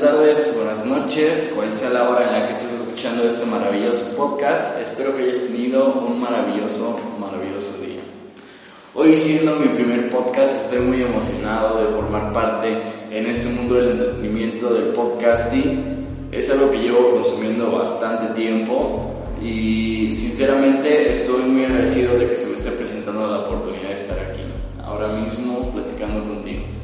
buenas tardes, buenas noches, cual sea la hora en la que estés escuchando este maravilloso podcast. Espero que hayas tenido un maravilloso, maravilloso día. Hoy siendo mi primer podcast estoy muy emocionado de formar parte en este mundo del entretenimiento del podcasting. Es algo que llevo consumiendo bastante tiempo y sinceramente estoy muy agradecido de que se me esté presentando la oportunidad de estar aquí, ahora mismo platicando contigo.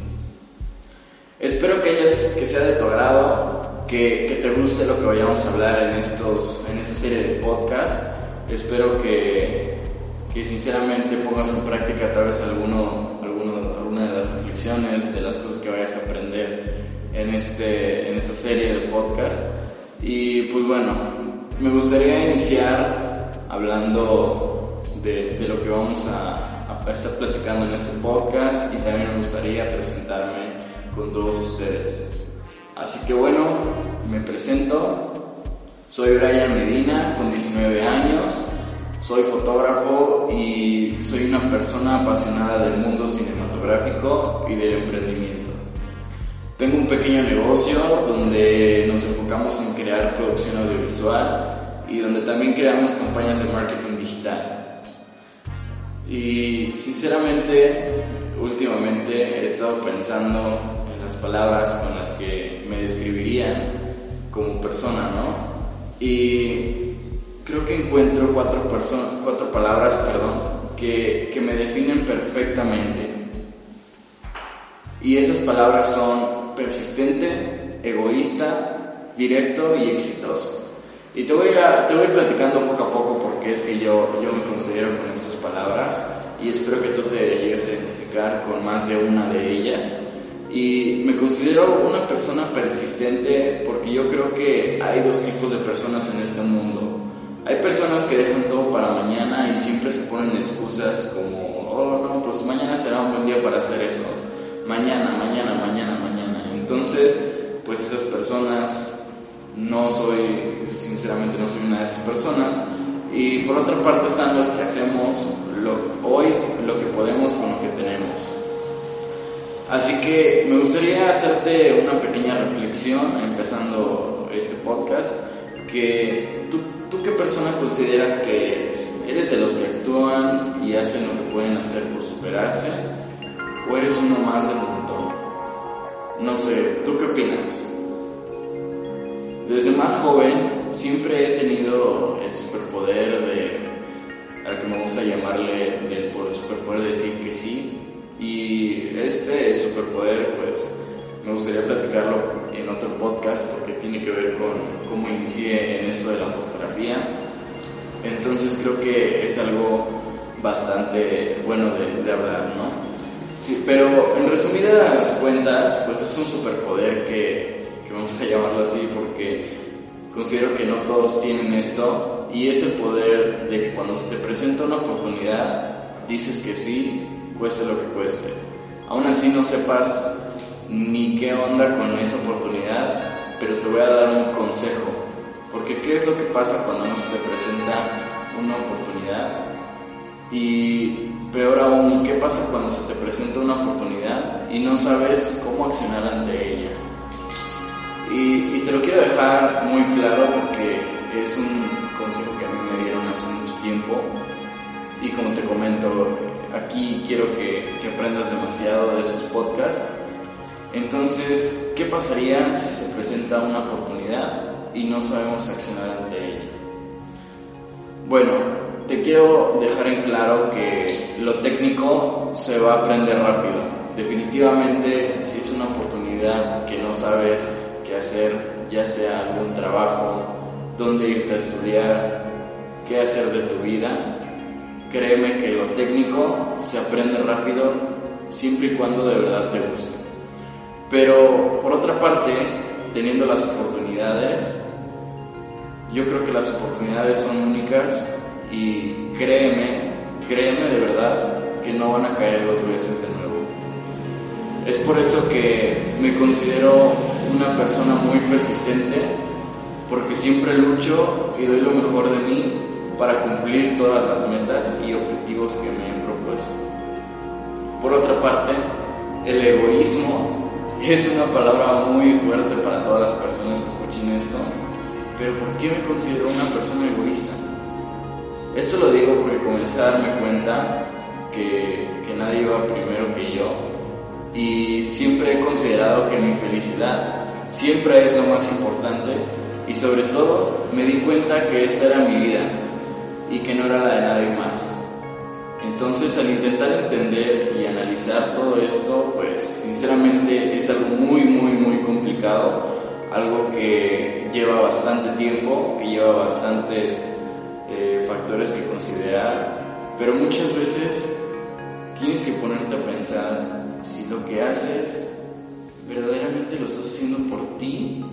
Que sea de tu agrado, que, que, te guste lo que vayamos a hablar en, estos, en esta serie de podcast. Espero que, que sinceramente pongas en práctica tal vez alguno, alguno, alguna de las reflexiones, de las cosas que vayas a aprender en, este, en esta serie de podcast. Y pues bueno, me gustaría iniciar hablando de, de lo que vamos a, a estar platicando en este podcast y también me gustaría presentarme con todos ustedes. Así que bueno, me presento. Soy Brian Medina, con 19 años. Soy fotógrafo y soy una persona apasionada del mundo cinematográfico y del emprendimiento. Tengo un pequeño negocio donde nos enfocamos en crear producción audiovisual y donde también creamos campañas de marketing digital. Y sinceramente, últimamente he estado pensando las palabras con las que me describirían como persona, ¿no? Y creo que encuentro cuatro, cuatro palabras perdón, que, que me definen perfectamente. Y esas palabras son persistente, egoísta, directo y exitoso. Y te voy, a, te voy a ir platicando poco a poco porque es que yo, yo me considero con estas palabras y espero que tú te llegues a identificar con más de una de ellas. Y me considero una persona persistente porque yo creo que hay dos tipos de personas en este mundo. Hay personas que dejan todo para mañana y siempre se ponen excusas como, oh no, pues mañana será un buen día para hacer eso. Mañana, mañana, mañana, mañana. Entonces, pues esas personas no soy, sinceramente no soy una de esas personas. Y por otra parte están los que hacemos lo, hoy Así que me gustaría hacerte una pequeña reflexión empezando este podcast, que tú, tú qué persona consideras que eres? ¿Eres de los que actúan y hacen lo que pueden hacer por superarse? ¿O eres uno más del montón? No sé, ¿tú qué opinas? Desde más joven siempre he tenido el superpoder de, al que me gusta llamarle, el superpoder de decir que sí y este superpoder, pues me gustaría platicarlo en otro podcast porque tiene que ver con cómo inicié en esto de la fotografía. Entonces creo que es algo bastante bueno de, hablar, ¿no? Sí, pero en resumidas cuentas, pues es un superpoder que, que vamos a llamarlo así porque considero que no todos tienen esto y es el poder de que cuando se te presenta una oportunidad, dices que sí cueste lo que cueste. Aún así no sepas ni qué onda con esa oportunidad, pero te voy a dar un consejo. Porque ¿qué es lo que pasa cuando no se te presenta una oportunidad? Y peor aún, ¿qué pasa cuando se te presenta una oportunidad y no sabes cómo accionar ante ella? Y, y te lo quiero dejar muy claro porque es un consejo que a mí me dieron hace mucho tiempo y como te comento, aquí quiero que, aprendas demasiado de esos podcasts. Entonces, ¿qué pasaría si se presenta una oportunidad y no sabemos accionar ante ella? Bueno, te quiero dejar en claro que lo técnico se va a aprender rápido. Definitivamente, si es una oportunidad que no sabes qué hacer, ya sea algún trabajo, dónde irte a estudiar, qué hacer de tu vida, Créeme que lo técnico se aprende rápido siempre y cuando de verdad te guste. Pero por otra parte, teniendo las oportunidades, yo creo que las oportunidades son únicas y créeme, créeme de verdad que no van a caer dos veces de nuevo. Es por eso que me considero una persona muy persistente, porque siempre lucho y doy lo mejor de mí para cumplir todas las metas y objetivos que me he propuesto. Por otra parte, el egoísmo es una palabra muy fuerte para todas las personas que escuchen esto, pero ¿por qué me considero una persona egoísta? Esto lo digo porque comencé a darme cuenta que, que nadie va primero que yo y siempre he considerado que mi felicidad siempre es lo más importante y sobre todo me di cuenta que esta era mi vida y que no era la de nadie más. Entonces al intentar entender y analizar todo esto, pues sinceramente es algo muy, muy, muy complicado, algo que lleva bastante tiempo, que lleva bastantes eh, factores que considerar, pero muchas veces tienes que ponerte a pensar si lo que haces verdaderamente lo estás haciendo por ti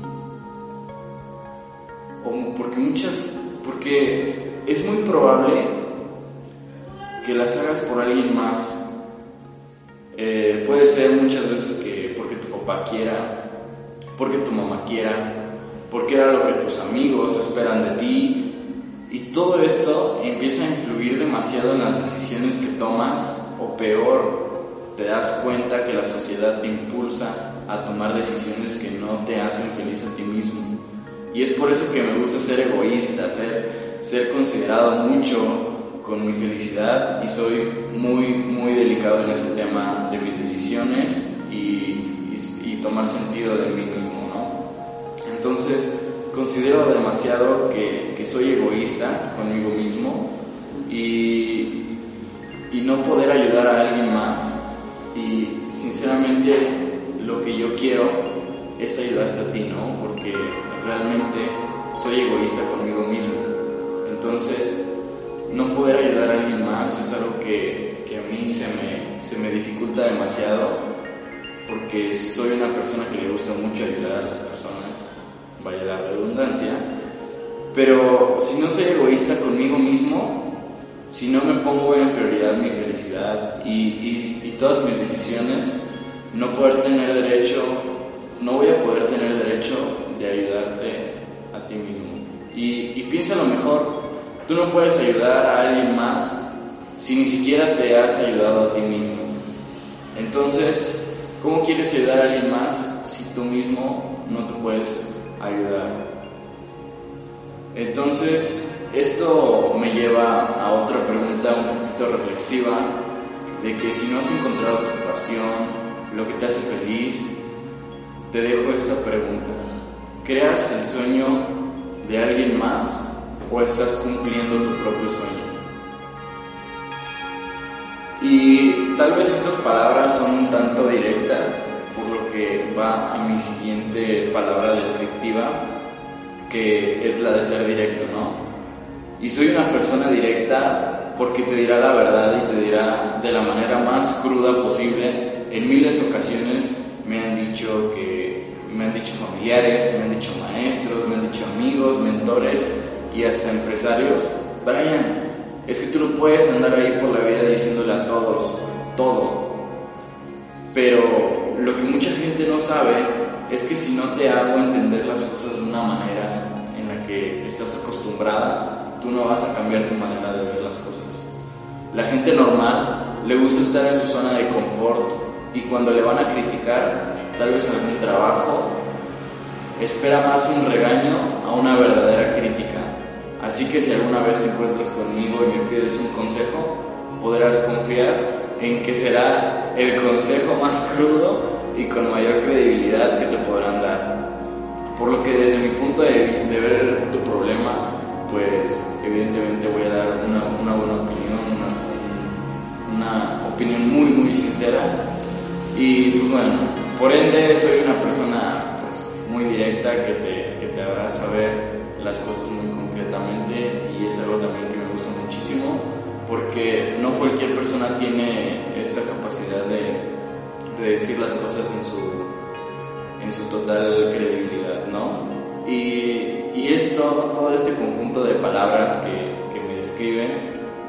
o porque muchas porque es muy probable que las hagas por alguien más eh, puede ser muchas veces que porque tu papá quiera porque tu mamá quiera porque era lo que tus amigos esperan de ti y todo esto empieza a influir demasiado en las decisiones que tomas o peor te das cuenta que la sociedad te impulsa a tomar decisiones que no te hacen feliz a ti mismo. Y es por eso que me gusta ser egoísta, ser, ser considerado mucho con mi felicidad y soy muy, muy delicado en ese tema de mis decisiones y, tomar sentido de mí mismo, ¿no? Entonces, considero demasiado que, que soy egoísta conmigo mismo y, y no poder ayudar a alguien más y sinceramente lo que yo quiero es ayudarte a ti, ¿no? Porque realmente soy egoísta conmigo mismo. Entonces, no poder ayudar a alguien más es algo que, que a mí se me, se me dificulta demasiado porque soy una persona que le gusta mucho ayudar a las personas, vaya la redundancia, pero si no soy egoísta conmigo mismo, si no me pongo en prioridad mi felicidad y, y, todas mis decisiones, no poder tener derecho, no voy a poder tener derecho de ayudarte a ti mismo. Y, y piensa lo mejor, tú no puedes ayudar a alguien más si ni siquiera te has ayudado a ti mismo. Entonces, ¿cómo quieres ayudar a alguien más si tú mismo no te puedes ayudar? Entonces, esto me lleva a otra pregunta un poquito reflexiva, de que si no has encontrado tu pasión, lo que te hace feliz, te dejo esta pregunta. ¿Creas el sueño de alguien más o estás cumpliendo tu propio sueño? Y tal vez estas palabras son un tanto directas, por lo que va a mi siguiente palabra descriptiva, que es la de ser directo, ¿no? Y soy una persona directa porque te dirá la verdad y te dirá de la manera más cruda posible. En miles de ocasiones me han dicho que me han dicho familiares, me han dicho maestros, me han dicho amigos, mentores y hasta empresarios, Brian, es que tú no puedes andar ahí por la vida diciéndole a todos todo. Pero lo que mucha gente no sabe es que si no te hago entender las cosas de una manera en la que estás acostumbrada, tú no vas a cambiar tu manera de ver las cosas. La gente normal le gusta estar en su zona de confort y cuando le van a criticar tal vez algún trabajo, espera más un regaño a una verdadera crítica. Así que si alguna vez te encuentras conmigo y me pides un consejo, podrás confiar en que será el consejo más crudo y con mayor credibilidad que te podrán dar. Por lo que desde mi punto de, de ver tu problema, pues evidentemente voy a dar una, buena opinión, una, una, opinión muy, muy sincera. Y pues bueno, por ende soy una persona pues, muy directa que te, que te hará saber las cosas muy concretamente y es algo también que me gusta muchísimo porque no cualquier persona tiene esta capacidad de, de decir las cosas en su, en su total credibilidad, ¿no? Y y esto, todo este conjunto de palabras que, que me describen,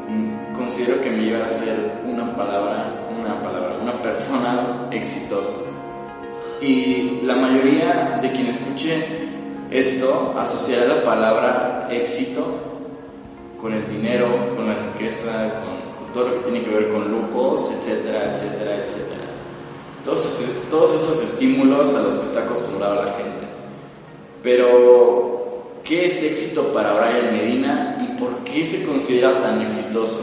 mm, considero que me lleva a ser una palabra, una palabra, una persona exitosa. Y la mayoría de quien escuche esto asociará la palabra éxito con el dinero, con la riqueza, con, con todo lo que tiene que ver con lujos, etcétera, etcétera, etcétera. todos, todos esos estímulos a los que está acostumbrada la gente. Pero, ¿qué es éxito para Brian Medina y por qué se considera tan exitoso?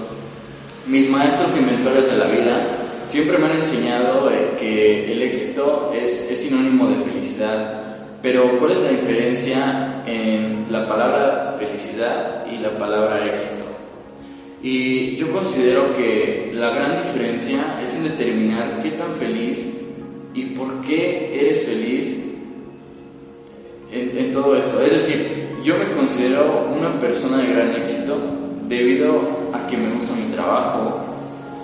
Mis maestros y mentores de la vida siempre me han enseñado eh, que el éxito es, es sinónimo de felicidad, pero ¿cuál es la diferencia en la palabra felicidad y la palabra éxito? Y yo considero que la gran diferencia es en determinar qué tan feliz y por qué eres feliz en, todo eso. Es decir, yo me considero una persona de gran éxito debido a que me gusta mi trabajo,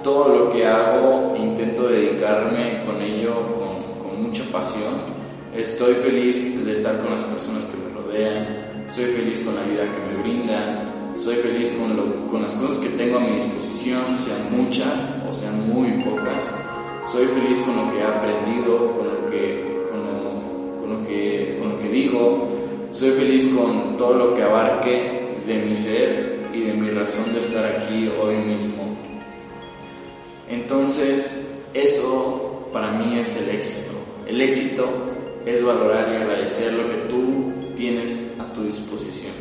todo lo que hago intento dedicarme con ello con, con mucha pasión. Estoy feliz de estar con las personas que me rodean, soy feliz con la vida que me brindan, soy feliz con, lo, con las cosas que tengo a mi disposición, sean muchas o sean muy pocas. Soy feliz con lo que he aprendido, con lo que, con lo, que, con lo que digo. Soy feliz con todo lo que abarque de mi ser y de mi razón de estar aquí hoy mismo. Entonces, eso para mí es el éxito. El éxito es valorar y agradecer lo que tú tienes a tu disposición.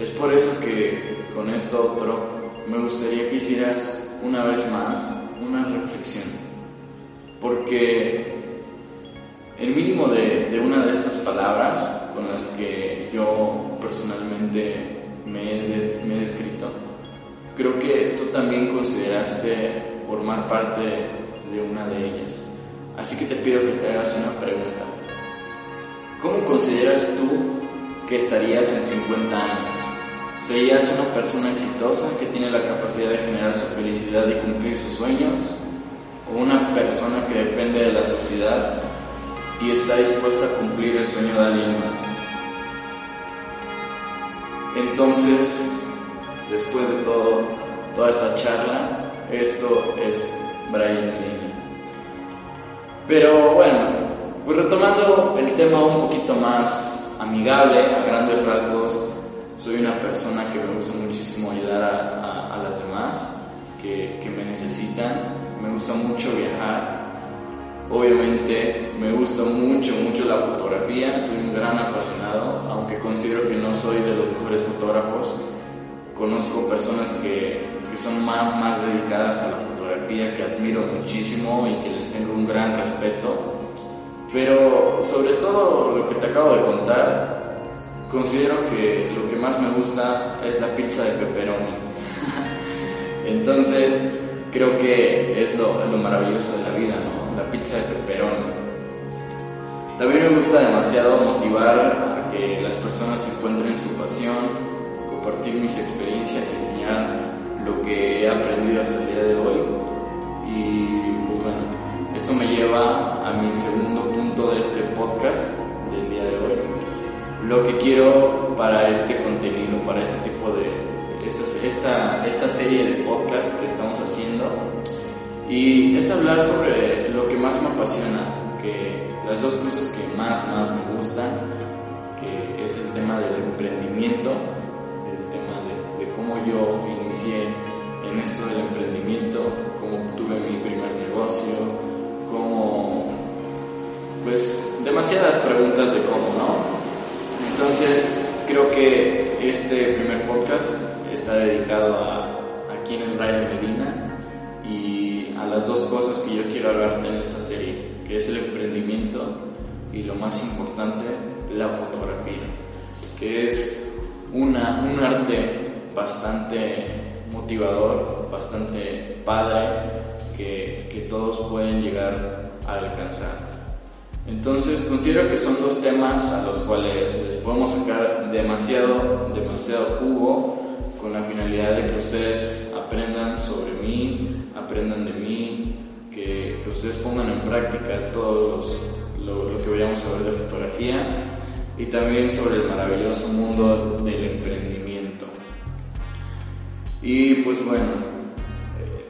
Es por eso que con esto otro me gustaría que hicieras una vez más una reflexión. Porque el mínimo de, una de estas palabras con las que yo personalmente me he, me he descrito, creo que tú también consideraste formar parte de una de ellas. Así que te pido que te hagas una pregunta. ¿Cómo consideras tú que estarías en 50 años? ¿Serías una persona exitosa que tiene la capacidad de generar su felicidad y cumplir sus sueños? ¿O una persona que depende de la sociedad y está dispuesta a cumplir el sueño de alguien más? Entonces, después de todo, toda esa charla, esto es Brian Lee. Pero bueno, pues retomando el tema un poquito más amigable, a grandes rasgos, soy una persona que me gusta muchísimo ayudar a, las demás que, que, me necesitan. Me gusta mucho viajar. Obviamente me gusta mucho, mucho la fotografía. Soy un gran apasionado, aunque considero que no soy de los mejores fotógrafos. Conozco personas que, que son más, más dedicadas a la fotografía, que admiro muchísimo y que les tengo un gran respeto. Pero sobre todo lo que te acabo de contar, considero que lo que más me gusta es la pizza de pepperoni. Entonces, creo que es lo, lo, maravilloso de la vida, ¿no? La pizza de pepperoni. También me gusta demasiado motivar a que las personas encuentren su pasión, compartir mis experiencias y enseñar lo que he aprendido hasta el día de hoy. Y pues bueno, eso me lleva a mi segundo punto de este podcast del día de hoy lo que quiero para este contenido, para este tipo de, esta, esta, serie de podcast que estamos haciendo. Y es hablar sobre lo que más me apasiona, que las dos cosas que más, más me gustan, que es el tema del emprendimiento, el tema de, de cómo yo inicié en esto del emprendimiento, cómo tuve mi primer negocio, cómo, pues demasiadas preguntas de cómo, ¿no? Entonces, creo que este primer podcast está dedicado a, a quién es Brian Medina y a las dos cosas que yo quiero hablarte en esta serie, que es el emprendimiento y lo más importante, la fotografía, que es una, un arte bastante motivador, bastante padre, que, que todos pueden llegar a alcanzar. Entonces considero que son dos temas a los cuales podemos sacar demasiado, demasiado jugo con la finalidad de que ustedes aprendan sobre mí, aprendan de mí, que, que ustedes pongan en práctica todo lo, lo, que vayamos a ver de fotografía y también sobre el maravilloso mundo del emprendimiento. Y pues bueno, eh,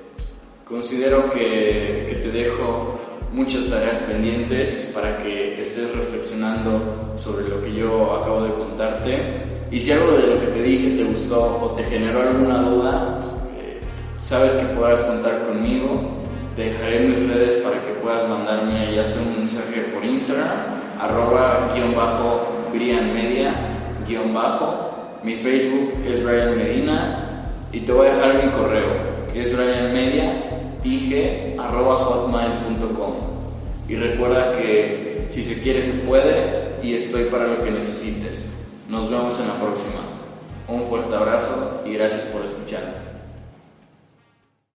considero que, te dejo muchas tareas pendientes para que estés reflexionando sobre lo que yo acabo de contarte. Y si algo de lo que te dije te gustó o te generó alguna duda, eh, sabes que podrás contar conmigo Te dejaré mis redes para que puedas mandarme ya sea un mensaje por Instagram, arroba guion bajo Brian Media, guion bajo. Mi Facebook es Brian Medina y te voy a dejar mi correo, que es Brian Media, ig, arroba hotmail.com. Y recuerda que si se quiere se puede y estoy para lo que necesites. Nos vemos en la próxima. Un fuerte abrazo y gracias por escuchar.